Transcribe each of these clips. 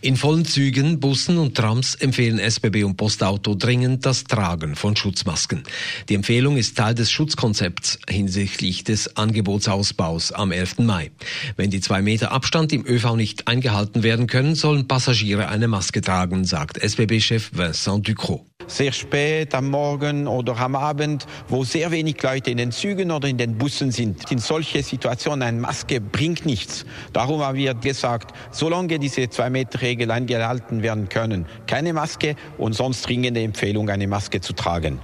In vollen Zügen, Bussen und Trams empfehlen SBB und Postauto dringend das Tragen von Schutzmasken. Die Empfehlung ist Teil des Schutzkonzepts hinsichtlich des Angebotsausbaus am 11. Mai. Wenn die zwei Meter Abstand im ÖV nicht eingehalten werden können, sollen Passagiere eine Maske tragen, sagt SBB-Chef Vincent Ducrot sehr spät am Morgen oder am Abend, wo sehr wenig Leute in den Zügen oder in den Bussen sind. In solche Situationen eine Maske bringt nichts. Darum haben wir gesagt, solange diese Zwei-Meter-Regel eingehalten werden können, keine Maske und sonst dringende Empfehlung, eine Maske zu tragen.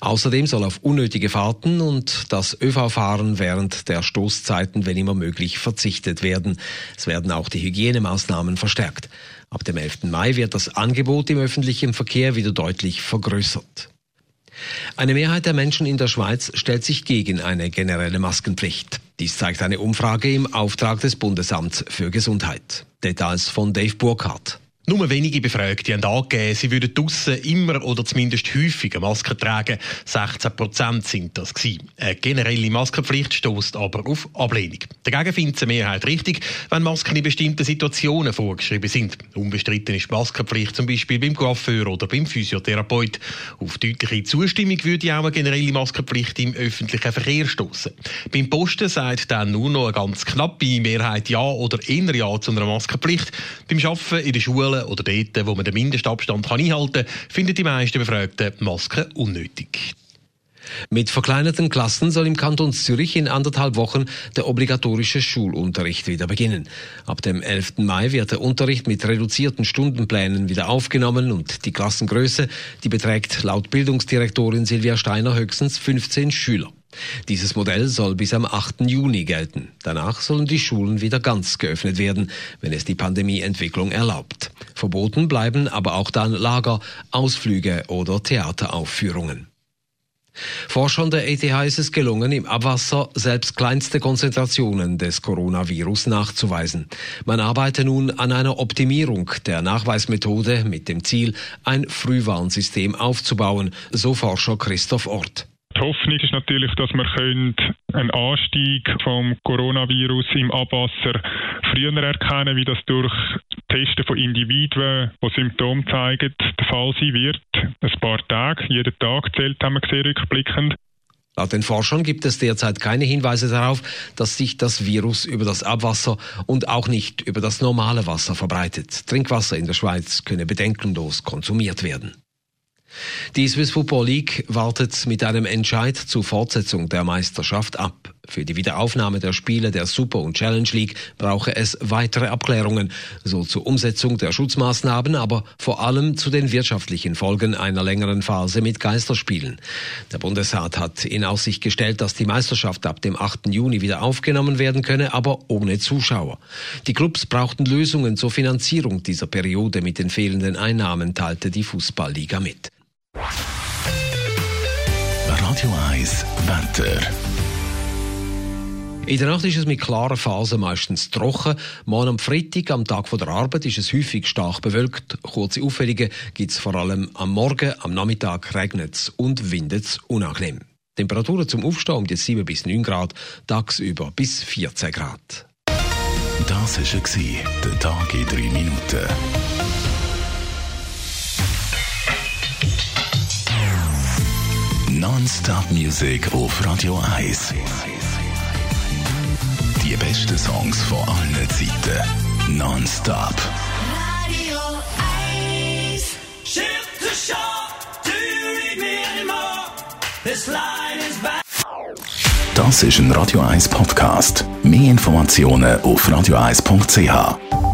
Außerdem soll auf unnötige Fahrten und das ÖV-Fahren während der Stoßzeiten, wenn immer möglich, verzichtet werden. Es werden auch die Hygienemaßnahmen verstärkt. Ab dem 11. Mai wird das Angebot im öffentlichen Verkehr wieder deutlich vergrößert. Eine Mehrheit der Menschen in der Schweiz stellt sich gegen eine generelle Maskenpflicht. Dies zeigt eine Umfrage im Auftrag des Bundesamts für Gesundheit. Details von Dave Burkhardt. Nur wenige Befragte haben angegeben, sie würden draussen immer oder zumindest häufiger Masken tragen. 16 Prozent sind das gewesen. Eine generelle Maskenpflicht stößt aber auf Ablehnung. Dagegen findet eine Mehrheit richtig, wenn Masken in bestimmten Situationen vorgeschrieben sind. Unbestritten ist die Maskenpflicht zum Beispiel beim Coiffeur oder beim Physiotherapeut. Auf deutliche Zustimmung würde auch eine generelle Maskenpflicht im öffentlichen Verkehr stoßen. Beim Posten sagt dann nur noch eine ganz knappe Mehrheit Ja oder eher Ja zu einer Maskenpflicht. Beim Arbeiten in der Schule Schulen oder dort, wo man den Mindestabstand einhalten kann, finden die meisten Befragten Masken unnötig. Mit verkleinerten Klassen soll im Kanton Zürich in anderthalb Wochen der obligatorische Schulunterricht wieder beginnen. Ab dem 11. Mai wird der Unterricht mit reduzierten Stundenplänen wieder aufgenommen und die Klassengröße, die beträgt laut Bildungsdirektorin Silvia Steiner höchstens 15 Schüler. Dieses Modell soll bis am 8. Juni gelten. Danach sollen die Schulen wieder ganz geöffnet werden, wenn es die Pandemieentwicklung erlaubt. Verboten bleiben aber auch dann Lager, Ausflüge oder Theateraufführungen. Forschern der ETH ist es gelungen, im Abwasser selbst kleinste Konzentrationen des Coronavirus nachzuweisen. Man arbeite nun an einer Optimierung der Nachweismethode mit dem Ziel, ein Frühwarnsystem aufzubauen, so Forscher Christoph Ort. Die Hoffnung ist natürlich, dass wir einen Anstieg vom Coronavirus im Abwasser früher erkennen, wie das durch Testen von Individuen, die Symptome zeigen, der Fall sein wird. Ein paar Tage, jeden Tag zählt, haben wir gesehen, rückblickend. Laut den Forschern gibt es derzeit keine Hinweise darauf, dass sich das Virus über das Abwasser und auch nicht über das normale Wasser verbreitet. Trinkwasser in der Schweiz könne bedenkenlos konsumiert werden. Die Swiss Football League wartet mit einem Entscheid zur Fortsetzung der Meisterschaft ab. Für die Wiederaufnahme der Spiele der Super- und Challenge League brauche es weitere Abklärungen, so zur Umsetzung der Schutzmaßnahmen, aber vor allem zu den wirtschaftlichen Folgen einer längeren Phase mit Geisterspielen. Der Bundesrat hat in Aussicht gestellt, dass die Meisterschaft ab dem 8. Juni wieder aufgenommen werden könne, aber ohne Zuschauer. Die Clubs brauchten Lösungen zur Finanzierung dieser Periode mit den fehlenden Einnahmen, teilte die Fußballliga mit. Radio 1 Wetter. In der Nacht ist es mit klaren Phasen meistens trocken. Morgen am Freitag, am Tag der Arbeit, ist es häufig stark bewölkt. Kurze Auffällige gibt es vor allem am Morgen, am Nachmittag regnet es und windet es unangenehm. Temperaturen zum Aufstehen um die 7 bis 9 Grad, tagsüber bis 14 Grad. Das war der Tag in 3 Minuten. Non-Stop-Musik auf Radio 1. Die besten Songs von allen Zeiten. Non-Stop. Radio 1. Ship to shore, do you read me anymore? This line is back. Das ist ein Radio 1 Podcast. Mehr Informationen auf radio1.ch.